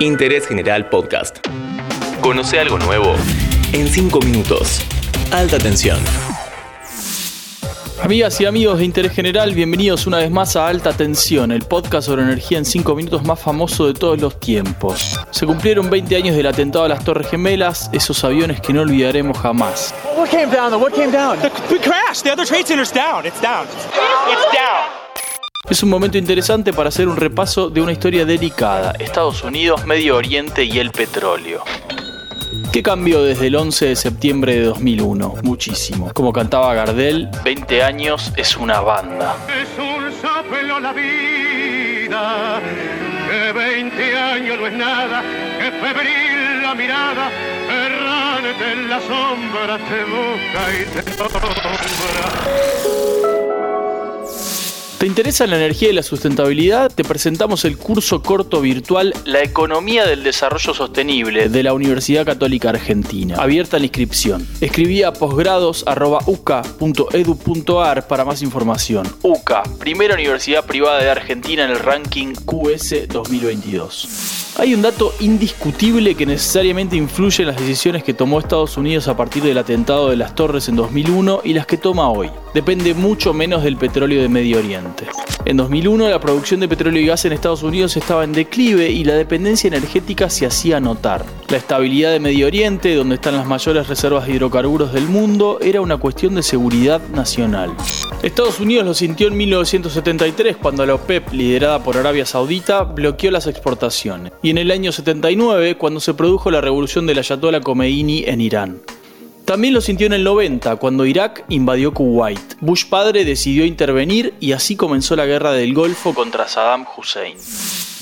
Interés General Podcast. Conoce algo nuevo en 5 minutos. Alta tensión. Amigas y amigos de Interés General, bienvenidos una vez más a Alta Tensión, el podcast sobre energía en 5 minutos más famoso de todos los tiempos. Se cumplieron 20 años del atentado a las Torres Gemelas, esos aviones que no olvidaremos jamás. What came down though? What came down? The, we crashed. The other trade center's down. It's down. It's down. Es un momento interesante para hacer un repaso de una historia delicada, Estados Unidos, Medio Oriente y el petróleo. ¿Qué cambió desde el 11 de septiembre de 2001? Muchísimo. Como cantaba Gardel, 20 años es una banda. Es un soplo la vida, que 20 años no es nada, que febril la mirada, errante en la sombra te busca y te nombra. ¿Te interesa la energía y la sustentabilidad? Te presentamos el curso corto virtual La economía del desarrollo sostenible de la Universidad Católica Argentina. Abierta la inscripción. Escribí a posgrados.uca.edu.ar para más información. UCA, primera universidad privada de Argentina en el ranking QS 2022. Hay un dato indiscutible que necesariamente influye en las decisiones que tomó Estados Unidos a partir del atentado de las Torres en 2001 y las que toma hoy. Depende mucho menos del petróleo de Medio Oriente. En 2001 la producción de petróleo y gas en Estados Unidos estaba en declive y la dependencia energética se hacía notar. La estabilidad de Medio Oriente, donde están las mayores reservas de hidrocarburos del mundo, era una cuestión de seguridad nacional. Estados Unidos lo sintió en 1973 cuando la OPEP, liderada por Arabia Saudita, bloqueó las exportaciones. Y en el año 79 cuando se produjo la revolución del Ayatollah Khomeini en Irán. También lo sintió en el 90, cuando Irak invadió Kuwait. Bush padre decidió intervenir y así comenzó la guerra del Golfo contra Saddam Hussein.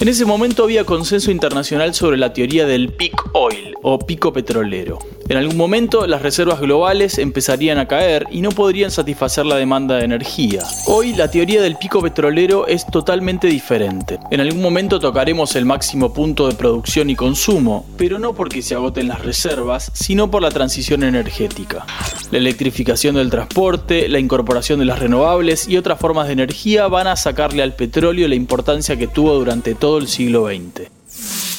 En ese momento había consenso internacional sobre la teoría del peak oil o pico petrolero. En algún momento las reservas globales empezarían a caer y no podrían satisfacer la demanda de energía. Hoy la teoría del pico petrolero es totalmente diferente. En algún momento tocaremos el máximo punto de producción y consumo, pero no porque se agoten las reservas, sino por la transición energética. La electrificación del transporte, la incorporación de las renovables y otras formas de energía van a sacarle al petróleo la importancia que tuvo durante todo el siglo XX.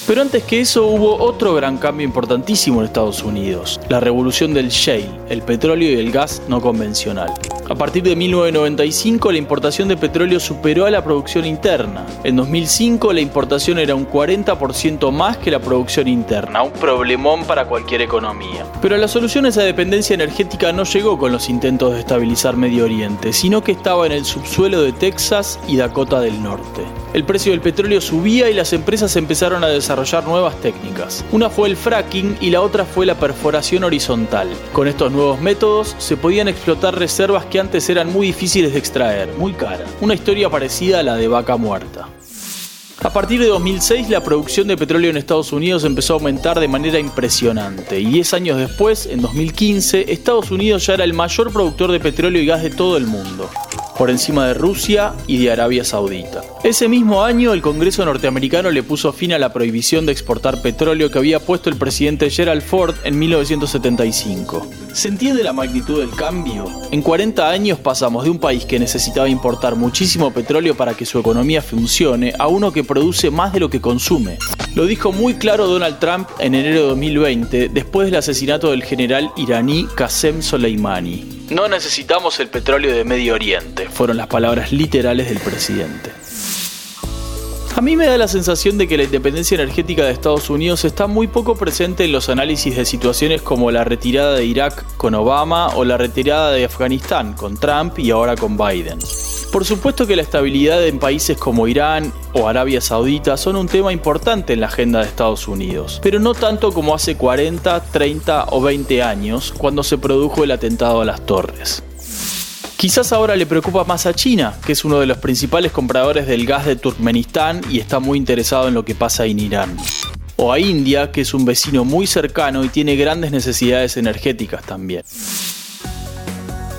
Pero antes que eso hubo otro gran cambio importantísimo en Estados Unidos, la revolución del shale, el petróleo y el gas no convencional. A partir de 1995 la importación de petróleo superó a la producción interna. En 2005 la importación era un 40% más que la producción interna, un problemón para cualquier economía. Pero la solución a esa dependencia energética no llegó con los intentos de estabilizar Medio Oriente, sino que estaba en el subsuelo de Texas y Dakota del Norte. El precio del petróleo subía y las empresas empezaron a desarrollar nuevas técnicas. Una fue el fracking y la otra fue la perforación horizontal. Con estos nuevos métodos se podían explotar reservas que antes eran muy difíciles de extraer, muy caras. Una historia parecida a la de vaca muerta. A partir de 2006 la producción de petróleo en Estados Unidos empezó a aumentar de manera impresionante y 10 años después, en 2015, Estados Unidos ya era el mayor productor de petróleo y gas de todo el mundo por encima de Rusia y de Arabia Saudita. Ese mismo año el Congreso norteamericano le puso fin a la prohibición de exportar petróleo que había puesto el presidente Gerald Ford en 1975. ¿Se entiende la magnitud del cambio? En 40 años pasamos de un país que necesitaba importar muchísimo petróleo para que su economía funcione a uno que produce más de lo que consume. Lo dijo muy claro Donald Trump en enero de 2020 después del asesinato del general iraní Qasem Soleimani. No necesitamos el petróleo de Medio Oriente, fueron las palabras literales del presidente. A mí me da la sensación de que la independencia energética de Estados Unidos está muy poco presente en los análisis de situaciones como la retirada de Irak con Obama o la retirada de Afganistán con Trump y ahora con Biden. Por supuesto que la estabilidad en países como Irán o Arabia Saudita son un tema importante en la agenda de Estados Unidos, pero no tanto como hace 40, 30 o 20 años cuando se produjo el atentado a las torres. Quizás ahora le preocupa más a China, que es uno de los principales compradores del gas de Turkmenistán y está muy interesado en lo que pasa en Irán. O a India, que es un vecino muy cercano y tiene grandes necesidades energéticas también.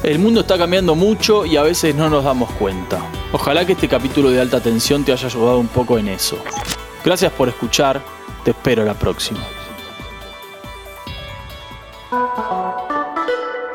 El mundo está cambiando mucho y a veces no nos damos cuenta. Ojalá que este capítulo de alta tensión te haya ayudado un poco en eso. Gracias por escuchar, te espero la próxima.